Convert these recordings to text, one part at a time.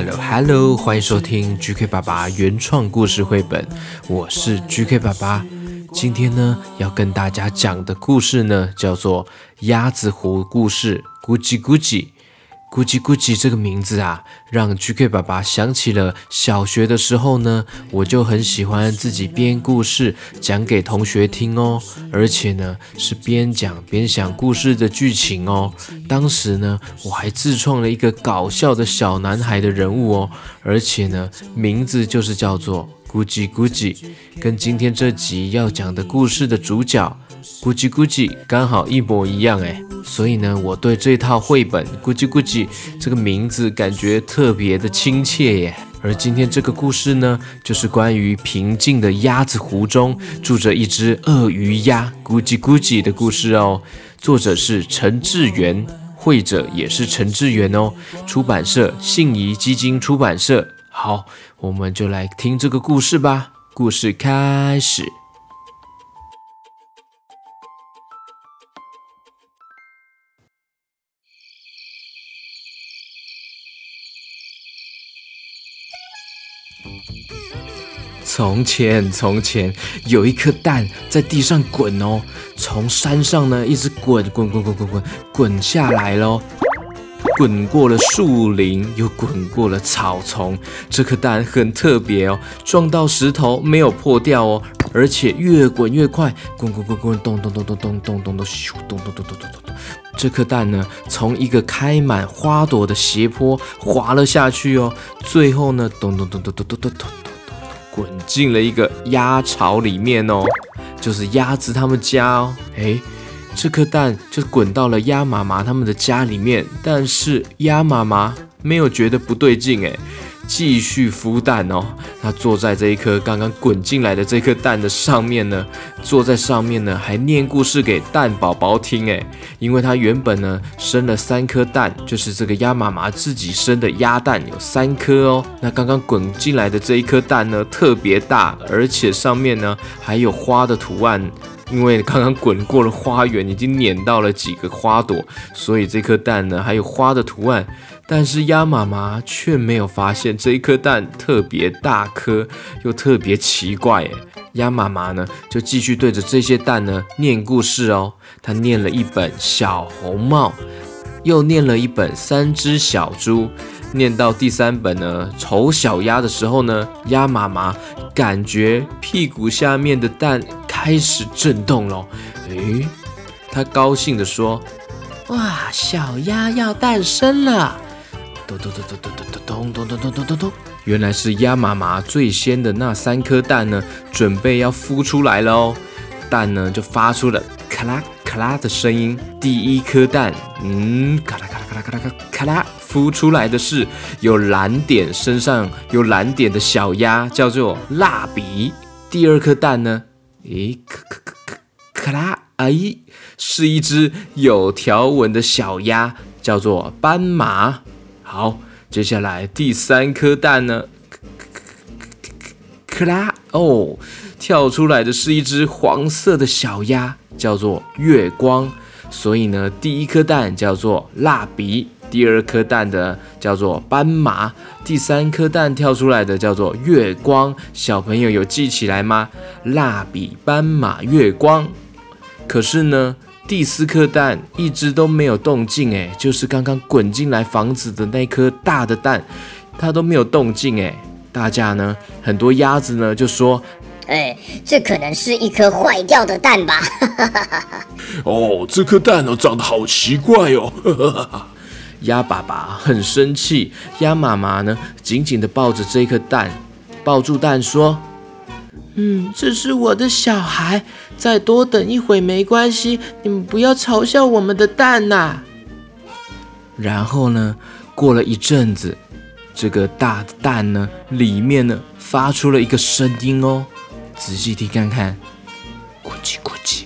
Hello Hello，欢迎收听 GK 爸爸原创故事绘本，我是 GK 爸爸。今天呢，要跟大家讲的故事呢，叫做《鸭子湖故事》咕叽咕叽。咕叽咕叽这个名字啊，让 GK 爸爸想起了小学的时候呢，我就很喜欢自己编故事讲给同学听哦，而且呢是边讲边想故事的剧情哦。当时呢，我还自创了一个搞笑的小男孩的人物哦，而且呢，名字就是叫做咕叽咕叽，跟今天这集要讲的故事的主角咕叽咕叽刚好一模一样哎，所以呢，我对这套绘本咕叽咕叽这个名字感觉特别的亲切耶。而今天这个故事呢，就是关于平静的鸭子湖中住着一只鳄鱼鸭咕叽咕叽的故事哦。作者是陈志源，绘者也是陈志源哦。出版社信宜基金出版社。好，我们就来听这个故事吧。故事开始。从前，从前有一颗蛋在地上滚哦，从山上呢一直滚滚滚滚滚滚滚下来喽，滚过了树林，又滚过了草丛。这颗蛋很特别哦，撞到石头没有破掉哦，而且越滚越快，滚滚滚滚咚咚咚咚咚咚咚咚咻咚咚咚咚咚咚咚。这颗蛋呢，从一个开满花朵的斜坡滑了下去哦，最后呢，咚咚咚咚咚咚咚咚咚。滚进了一个鸭巢里面哦，就是鸭子他们家哦。哎，这颗蛋就滚到了鸭妈妈他们的家里面，但是鸭妈妈没有觉得不对劲哎，继续孵蛋哦。它坐在这一颗刚刚滚进来的这颗蛋的上面呢，坐在上面呢，还念故事给蛋宝宝听诶，因为它原本呢生了三颗蛋，就是这个鸭妈妈自己生的鸭蛋有三颗哦。那刚刚滚进来的这一颗蛋呢，特别大，而且上面呢还有花的图案。因为刚刚滚过了花园，已经碾到了几个花朵，所以这颗蛋呢还有花的图案。但是鸭妈妈却没有发现这一颗蛋特别大颗，又特别奇怪。哎，鸭妈妈呢就继续对着这些蛋呢念故事哦。她念了一本《小红帽》，又念了一本《三只小猪》。念到第三本呢，丑小鸭的时候呢，鸭妈妈感觉屁股下面的蛋开始震动了。诶，她高兴地说：“哇，小鸭要诞生了！”咚咚咚咚咚咚咚咚咚咚咚咚咚，原来是鸭妈妈最先的那三颗蛋呢，准备要孵出来了哦。蛋呢就发出了咔啦咔啦的声音。第一颗蛋，嗯，咔啦咔啦咔啦咔啦咔啦。孵出来的是有蓝点，身上有蓝点的小鸭，叫做蜡笔。第二颗蛋呢？诶，咔咔咔咔咔啦，哎，是一只有条纹的小鸭，叫做斑马。好，接下来第三颗蛋呢？咔啦，哦，跳出来的是一只黄色的小鸭，叫做月光。所以呢，第一颗蛋叫做蜡笔。第二颗蛋的叫做斑马，第三颗蛋跳出来的叫做月光。小朋友有记起来吗？蜡笔、斑马、月光。可是呢，第四颗蛋一直都没有动静，哎，就是刚刚滚进来房子的那颗大的蛋，它都没有动静，哎。大家呢，很多鸭子呢就说：“哎，这可能是一颗坏掉的蛋吧？” 哦，这颗蛋哦，长得好奇怪哦。鸭爸爸很生气，鸭妈妈呢紧紧地抱着这颗蛋，抱住蛋说：“嗯，这是我的小孩，再多等一会没关系，你们不要嘲笑我们的蛋呐。”然后呢，过了一阵子，这个大的蛋呢，里面呢发出了一个声音哦，仔细听看看，咕叽咕叽，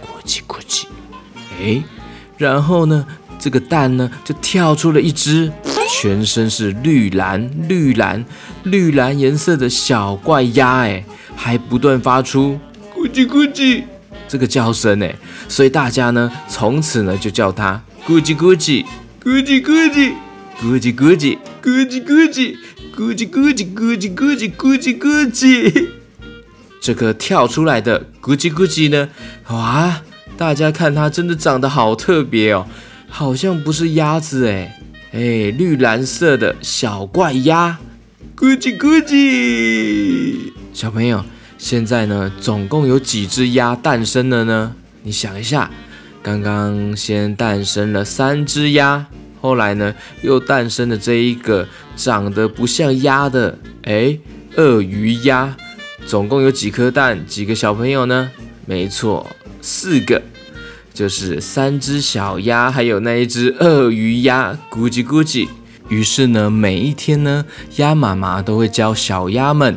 咕叽咕叽，哎，然后呢，这个蛋呢就跳出了一只全身是绿蓝绿蓝绿蓝颜色的小怪鸭，哎，还不断发出咕叽咕叽这个叫声，呢，所以大家呢从此呢就叫它咕叽咕叽。咕叽咕叽，咕叽咕叽，咕叽咕叽，咕叽咕叽，咕叽咕叽，咕叽咕叽。这个跳出来的咕叽咕叽呢？哇，大家看它真的长得好特别哦，好像不是鸭子哎哎，绿蓝色的小怪鸭，咕叽咕叽。小朋友，现在呢，总共有几只鸭诞生了呢？你想一下。刚刚先诞生了三只鸭，后来呢又诞生了这一个长得不像鸭的哎鳄鱼鸭，总共有几颗蛋？几个小朋友呢？没错，四个，就是三只小鸭，还有那一只鳄鱼鸭，咕叽咕叽。于是呢，每一天呢，鸭妈妈都会教小鸭们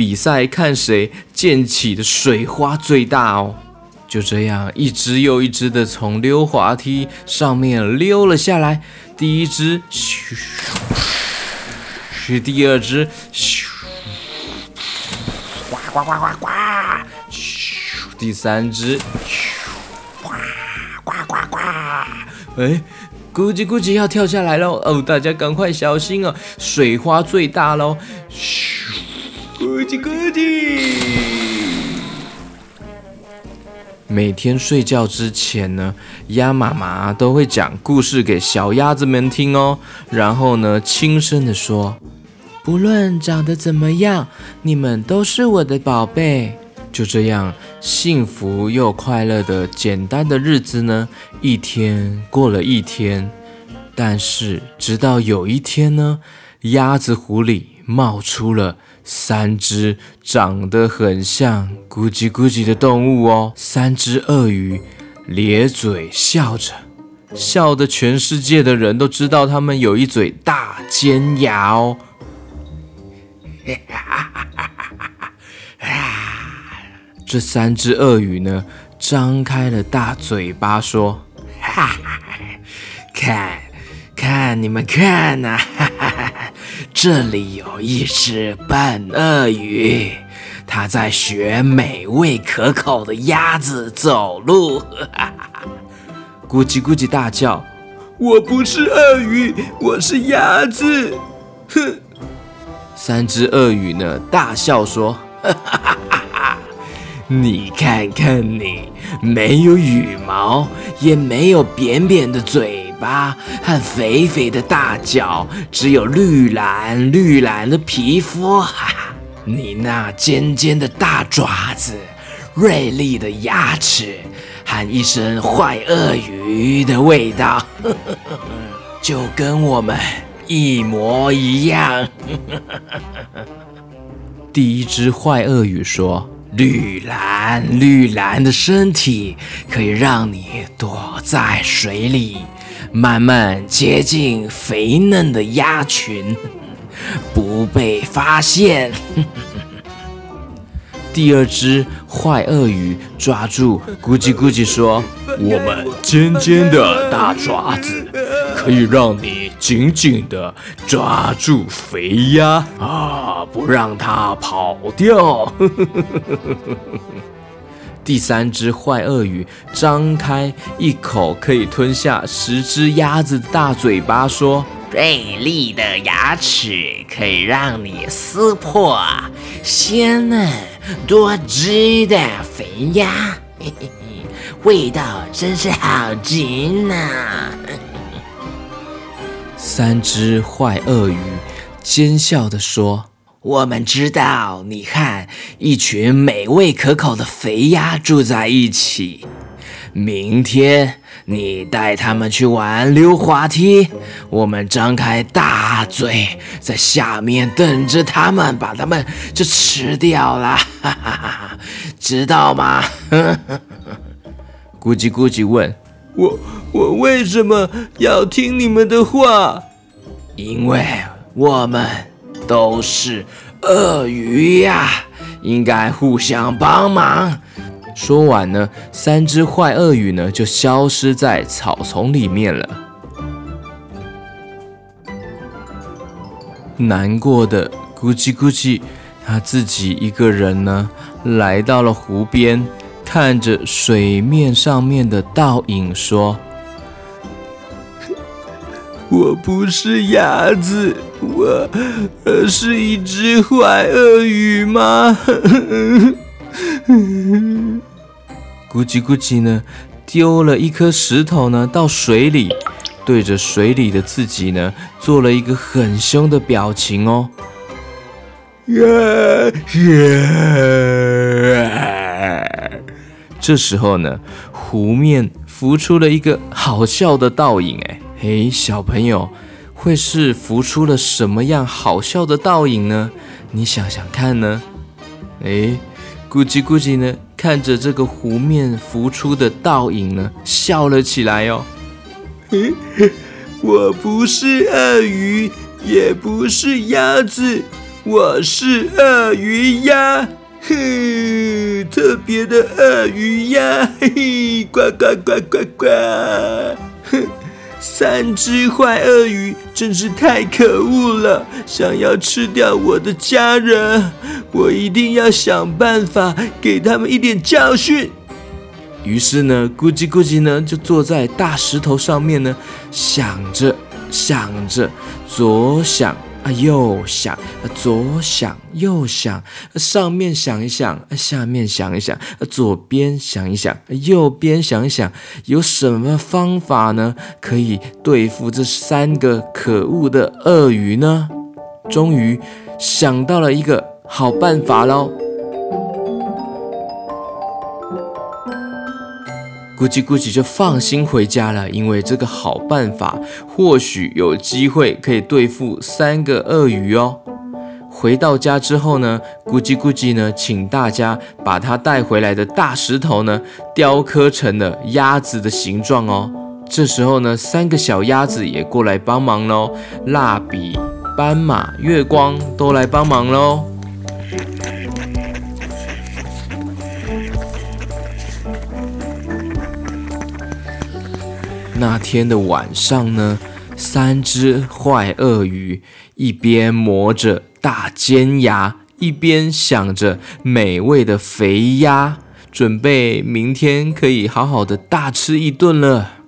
比赛看谁溅起的水花最大哦。就这样，一只又一只的从溜滑梯上面溜了下来。第一只，咻，是第二只，咻，呱呱呱呱呱，咻，第三只，咻，呱呱呱呱，哎，咕叽咕叽要跳下来喽！哦，大家赶快小心哦，水花最大喽！叽咕叽。每天睡觉之前呢，鸭妈妈都会讲故事给小鸭子们听哦。然后呢，轻声的说：“不论长得怎么样，你们都是我的宝贝。”就这样，幸福又快乐的简单的日子呢，一天过了一天。但是，直到有一天呢，鸭子湖里冒出了。三只长得很像咕叽咕叽的动物哦，三只鳄鱼咧嘴笑着，笑得全世界的人都知道它们有一嘴大尖牙哦。这三只鳄鱼呢，张开了大嘴巴说：“哈哈看，看你们看呐！”这里有一只笨鳄鱼，它在学美味可口的鸭子走路。咕叽咕叽大叫：“我不是鳄鱼，我是鸭子！”哼！三只鳄鱼呢，大笑说：“哈哈哈哈你看看你，没有羽毛，也没有扁扁的嘴。”巴和肥肥的大脚，只有绿蓝绿蓝的皮肤，哈哈！你那尖尖的大爪子，锐利的牙齿，和一身坏鳄鱼的味道，就跟我们一模一样。第一只坏鳄鱼说：“绿蓝绿蓝的身体，可以让你躲在水里。”慢慢接近肥嫩的鸭群，不被发现。第二只坏鳄鱼抓住咕叽咕叽说：“我们尖尖的大爪子可以让你紧紧的抓住肥鸭啊，不让它跑掉。第三只坏鳄鱼张开一口可以吞下十只鸭子的大嘴巴，说：“锐利的牙齿可以让你撕破鲜嫩多汁的肥鸭，嘿嘿嘿，味道真是好极了。”三只坏鳄鱼奸笑地说。我们知道你和一群美味可口的肥鸭住在一起。明天你带他们去玩溜滑梯，我们张开大嘴在下面等着他们，把他们就吃掉了，哈哈哈，知道吗？咕叽咕叽问我：“我为什么要听你们的话？”因为我们。都是鳄鱼呀，应该互相帮忙。说完呢，三只坏鳄鱼呢就消失在草丛里面了。难过的咕叽咕叽，他自己一个人呢，来到了湖边，看着水面上面的倒影，说。我不是鸭子，我是一只坏鳄鱼吗？咕叽咕叽呢，丢了一颗石头呢到水里，对着水里的自己呢做了一个很凶的表情哦。这时候呢，湖面浮出了一个好笑的倒影，哎。嘿，小朋友，会是浮出了什么样好笑的倒影呢？你想想看呢？哎，咕叽咕叽呢，看着这个湖面浮出的倒影呢，笑了起来哦。嘿，我不是鳄鱼，也不是鸭子，我是鳄鱼鸭，嘿，特别的鳄鱼鸭，嘿嘿，呱呱呱呱呱，哼。三只坏鳄鱼真是太可恶了，想要吃掉我的家人，我一定要想办法给他们一点教训。于是呢，咕叽咕叽呢就坐在大石头上面呢，想着想着，左想。啊，右想，左想，右想，上面想一想，下面想一想，左边想一想，右边想一想，有什么方法呢？可以对付这三个可恶的鳄鱼呢？终于想到了一个好办法喽！咕叽咕叽就放心回家了，因为这个好办法或许有机会可以对付三个鳄鱼哦。回到家之后呢，咕叽咕叽呢，请大家把他带回来的大石头呢，雕刻成了鸭子的形状哦。这时候呢，三个小鸭子也过来帮忙喽，蜡笔、斑马、月光都来帮忙喽。那天的晚上呢，三只坏鳄鱼一边磨着大尖牙，一边想着美味的肥鸭，准备明天可以好好的大吃一顿了。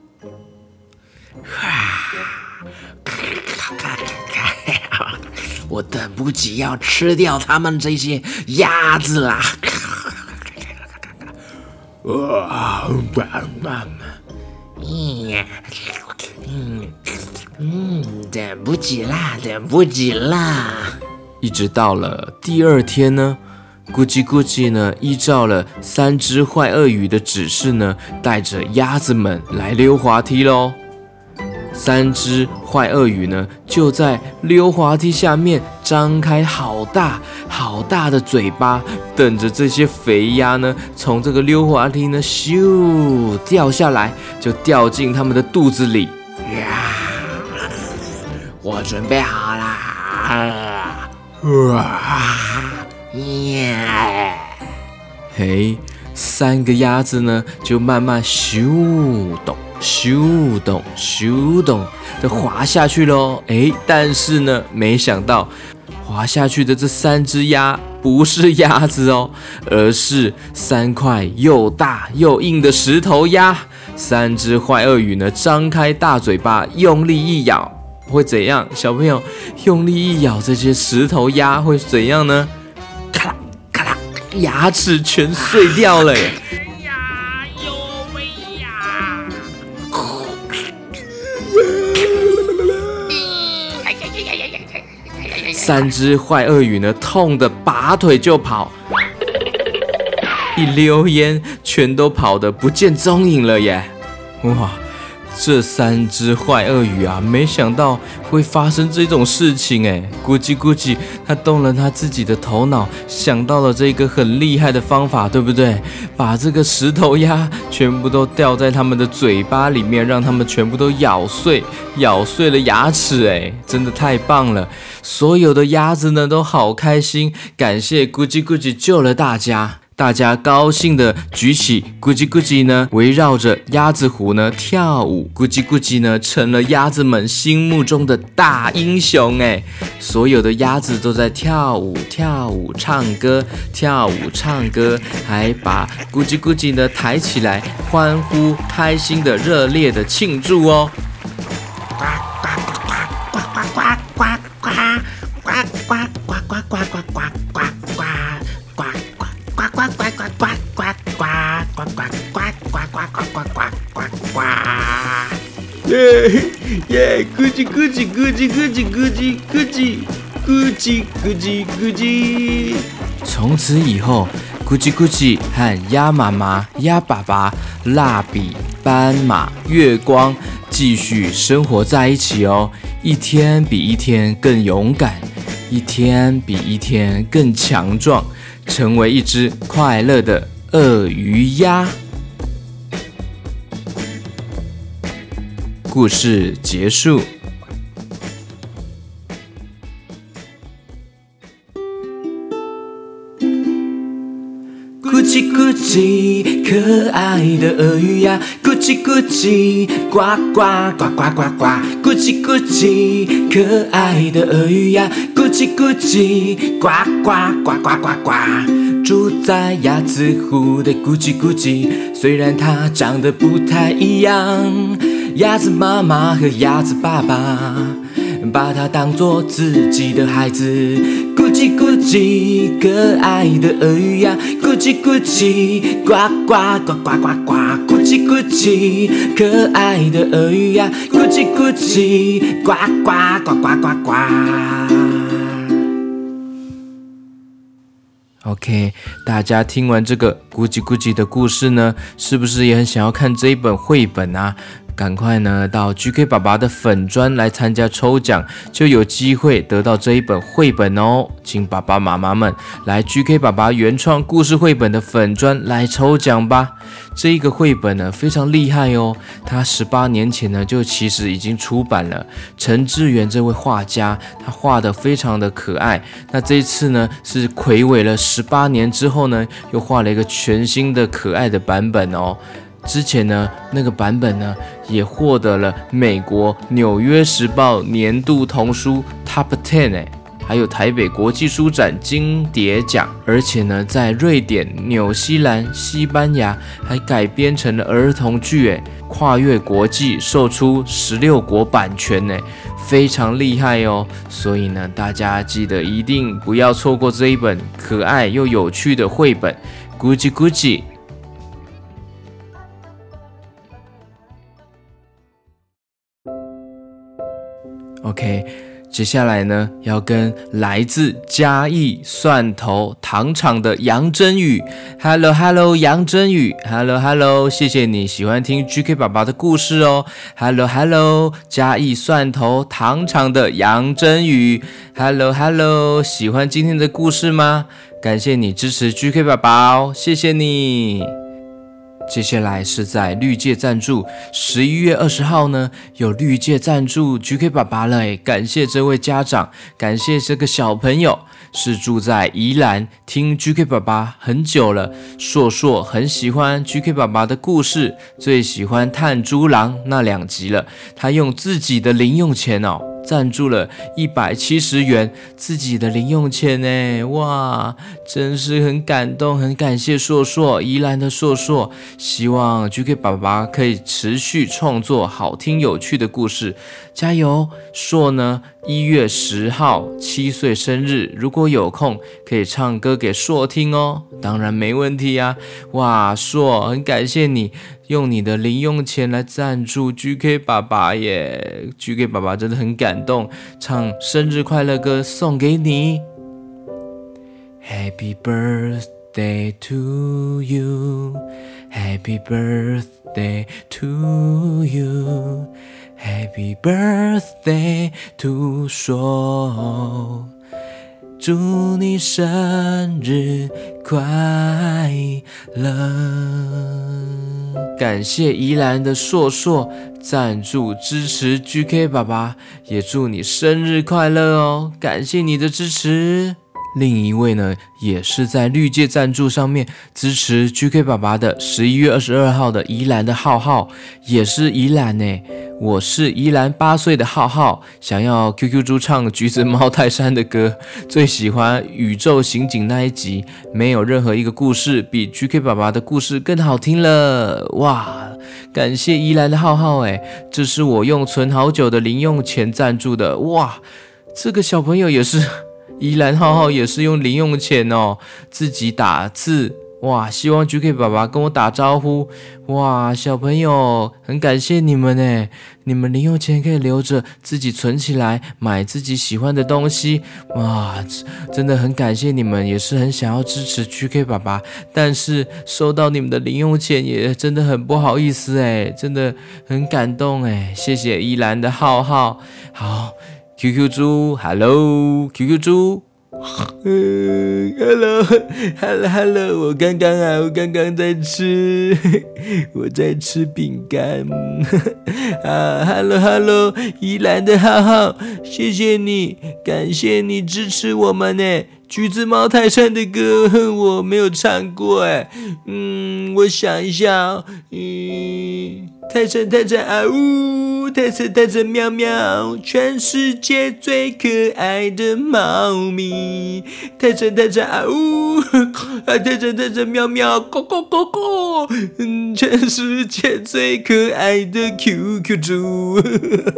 我等不及要吃掉他们这些鸭子啦！嗯，嗯嗯，等不及啦，等不及啦！一直到了第二天呢，咕叽咕叽呢，依照了三只坏鳄鱼的指示呢，带着鸭子们来溜滑梯喽。三只坏鳄鱼呢，就在溜滑梯下面张开好大好大的嘴巴，等着这些肥鸭呢，从这个溜滑梯呢咻掉下来，就掉进他们的肚子里。呀，我准备好啦！哇，耶！嘿，三个鸭子呢，就慢慢咻咚。咻咚咻咚的滑下去喽。哎，但是呢，没想到滑下去的这三只鸭不是鸭子哦，而是三块又大又硬的石头鸭。三只坏鳄鱼呢，张开大嘴巴，用力一咬，会怎样？小朋友，用力一咬这些石头鸭会怎样呢？咔啦咔啦，牙齿全碎掉了耶！三只坏鳄鱼呢，痛得拔腿就跑，一溜烟，全都跑得不见踪影了耶！哇！这三只坏鳄鱼啊，没想到会发生这种事情哎！咕叽咕叽，他动了他自己的头脑，想到了这个很厉害的方法，对不对？把这个石头鸭全部都掉在他们的嘴巴里面，让他们全部都咬碎，咬碎了牙齿哎！真的太棒了！所有的鸭子呢都好开心，感谢咕叽咕叽救了大家。大家高兴的举起咕叽咕叽呢，围绕着鸭子湖呢跳舞。咕叽咕叽呢成了鸭子们心目中的大英雄哎！所有的鸭子都在跳舞、跳舞、唱歌、跳舞、唱歌，还把咕叽咕叽呢抬起来，欢呼、开心的、热烈的庆祝哦！耶耶，咕叽咕叽咕叽咕叽咕叽咕叽咕叽咕叽咕叽。从此以后，咕叽咕叽和鸭妈妈、鸭爸爸、蜡笔、斑马、月光继续生活在一起哦。一天比一天更勇敢，一天比一天更强壮，成为一只快乐的鳄鱼鸭。故事结束。咕叽咕叽，可爱的鳄鱼呀！咕叽咕叽，呱呱呱呱呱呱！咕叽咕叽，可爱的鳄鱼呀！咕叽咕叽，呱呱呱呱呱呱！住在鸭子湖的咕叽咕叽，虽然它长得不太一样。鸭子妈妈和鸭子爸爸把它当做自己的孩子，咕叽咕叽，可爱的鳄鱼呀，咕叽咕叽，呱呱呱呱呱呱，咕叽咕叽，可爱的鳄鱼呀，咕叽咕叽，呱呱呱呱呱呱。OK，大家听完这个咕叽咕叽的故事呢，是不是也很想要看这一本绘本啊？赶快呢到 GK 爸爸的粉砖来参加抽奖，就有机会得到这一本绘本哦！请爸爸妈妈们来 GK 爸爸原创故事绘本的粉砖来抽奖吧！这一个绘本呢非常厉害哦，它十八年前呢就其实已经出版了。陈志远这位画家，他画的非常的可爱。那这一次呢是魁伟了十八年之后呢，又画了一个全新的可爱的版本哦。之前呢，那个版本呢，也获得了美国《纽约时报》年度童书 Top Ten 哎，还有台北国际书展金蝶奖，而且呢，在瑞典、纽西兰、西班牙还改编成了儿童剧哎，跨越国际，售出十六国版权哎，非常厉害哦。所以呢，大家记得一定不要错过这一本可爱又有趣的绘本，Gucci Gucci。OK，接下来呢，要跟来自嘉义蒜头糖厂的杨真宇，Hello Hello，杨真宇，Hello Hello，谢谢你喜欢听 GK 爸爸的故事哦，Hello Hello，嘉义蒜头糖厂的杨真宇，Hello Hello，喜欢今天的故事吗？感谢你支持 GK 爸爸哦，谢谢你。接下来是在绿界赞助，十一月二十号呢有绿界赞助 GK 爸爸了诶，感谢这位家长，感谢这个小朋友是住在宜兰，听 GK 爸爸很久了，硕硕很喜欢 GK 爸爸的故事，最喜欢探珠狼那两集了，他用自己的零用钱哦。赞助了一百七十元自己的零用钱呢，哇，真是很感动，很感谢硕硕，宜兰的硕硕，希望 GK 爸爸可以持续创作好听有趣的故事，加油！硕呢，一月十号七岁生日，如果有空可以唱歌给硕听哦，当然没问题呀，哇，硕，很感谢你。用你的零用钱来赞助 GK 爸爸耶，GK 爸爸真的很感动，唱生日快乐歌送给你。Happy birthday to you, Happy birthday to you, Happy birthday to 说。祝你生日快乐！感谢宜兰的硕硕赞助支持 GK 爸爸，也祝你生日快乐哦！感谢你的支持。另一位呢，也是在绿界赞助上面支持 GK 爸爸的，十一月二十二号的宜兰的浩浩，也是宜兰呢。我是宜兰八岁的浩浩，想要 QQ 猪唱橘子猫泰山的歌，最喜欢宇宙刑警那一集，没有任何一个故事比 GK 爸爸的故事更好听了。哇，感谢宜兰的浩浩，哎，这是我用存好久的零用钱赞助的。哇，这个小朋友也是，宜兰浩浩也是用零用钱哦，自己打字。哇，希望 GK 爸爸跟我打招呼。哇，小朋友，很感谢你们呢，你们零用钱可以留着自己存起来，买自己喜欢的东西。哇，真的很感谢你们，也是很想要支持 GK 爸爸，但是收到你们的零用钱也真的很不好意思哎，真的很感动哎，谢谢依兰的浩浩，好，QQ 猪，Hello，QQ 猪。嗯，Hello，Hello，Hello，我刚刚啊，我刚刚在吃，我在吃饼干。啊，Hello，Hello，宜兰的浩浩，谢谢你，感谢你支持我们呢。橘子猫泰山的歌我没有唱过哎，嗯，我想一下，嗯，泰山泰山啊呜，泰山泰山喵喵，全世界最可爱的猫咪，泰山泰山啊呜，啊泰山泰山喵喵，咕咕咕咕，嗯，全世界最可爱的 QQ 猪。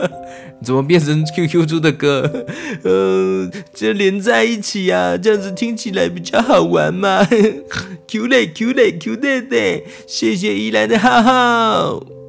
怎么变成 QQ 猪的歌？呃，这连在一起啊，这样子听起来比较好玩嘛。Q 嘞 Q 嘞 Q 嘞的，谢谢依兰的浩浩。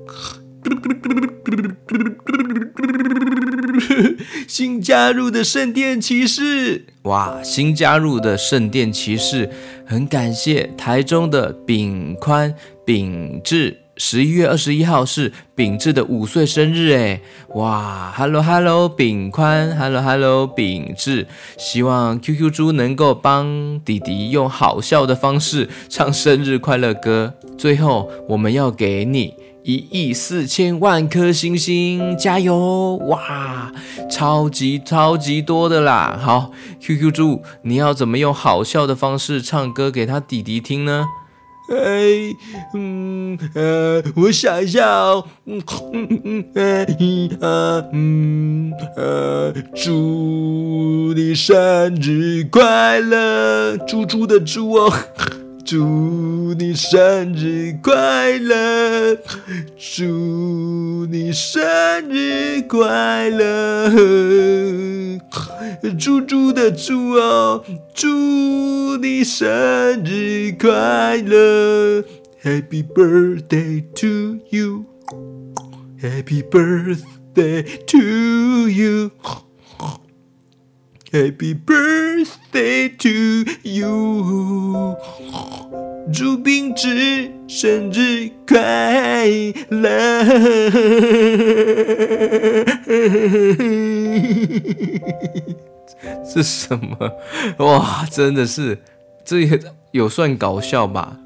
新加入的圣殿骑士，哇！新加入的圣殿骑士，很感谢台中的炳宽炳志。十一月二十一号是秉志的五岁生日，哎，哇，Hello Hello，秉宽，Hello Hello，秉志，希望 QQ 猪能够帮弟弟用好笑的方式唱生日快乐歌。最后，我们要给你一亿四千万颗星星，加油！哇，超级超级多的啦！好，QQ 猪，你要怎么用好笑的方式唱歌给他弟弟听呢？哎，嗯呃，我想一下哦，嗯嗯嗯，一二嗯呃，祝你生日快乐，猪猪的猪哦。祝你生日快乐，祝你生日快乐，猪猪的猪哦，祝你生日快乐，Happy birthday to you，Happy birthday to you。Happy birthday to you，朱冰芝生日快乐！这什么？哇，真的是，这也有算搞笑吧？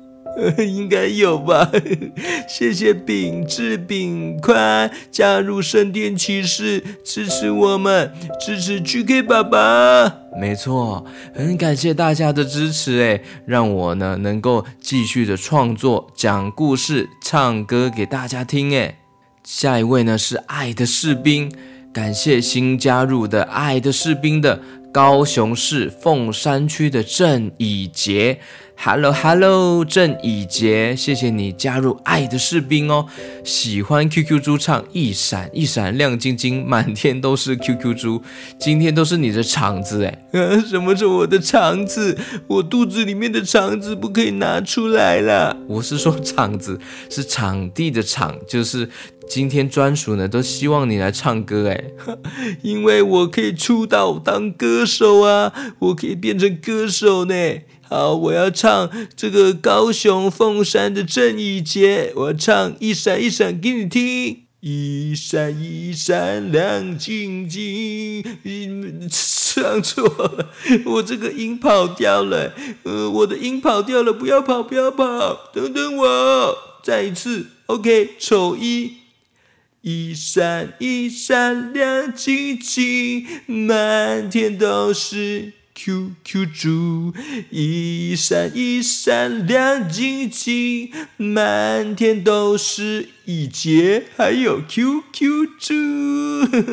应该有吧。谢谢饼志饼宽加入圣殿骑士，支持我们，支持 GK 爸爸。没错，很感谢大家的支持，哎，让我呢能够继续的创作、讲故事、唱歌给大家听，哎。下一位呢是爱的士兵，感谢新加入的爱的士兵的高雄市凤山区的郑以杰。Hello Hello，郑以杰，谢谢你加入爱的士兵哦。喜欢 QQ 猪唱一闪一闪亮晶晶，满天都是 QQ 猪。今天都是你的肠子哎，呃，什么是我的肠子？我肚子里面的肠子不可以拿出来了。我是说场子是场地的场，就是今天专属呢，都希望你来唱歌哎，因为我可以出道当歌歌手啊，我可以变成歌手呢。好，我要唱这个高雄凤山的郑义杰，我要唱一闪一闪给你听，一闪一闪亮晶晶。唱错了，我这个音跑掉了，呃，我的音跑掉了，不要跑，不要跑，等等我，再一次，OK，丑一，一闪一闪亮晶晶，满天都是。QQ 猪一闪一闪亮晶晶，满天都是一杰，还有 QQ 猪，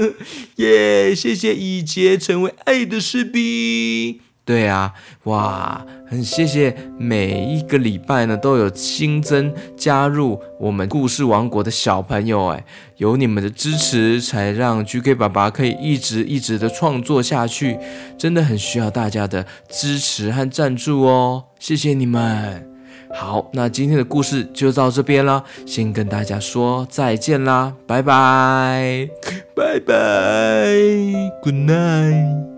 耶！谢谢一杰成为爱的士兵。对啊，哇，很谢谢每一个礼拜呢都有新增加入我们故事王国的小朋友，哎，有你们的支持，才让 GK 爸爸可以一直一直的创作下去，真的很需要大家的支持和赞助哦，谢谢你们。好，那今天的故事就到这边了，先跟大家说再见啦，拜拜，拜拜，Good night。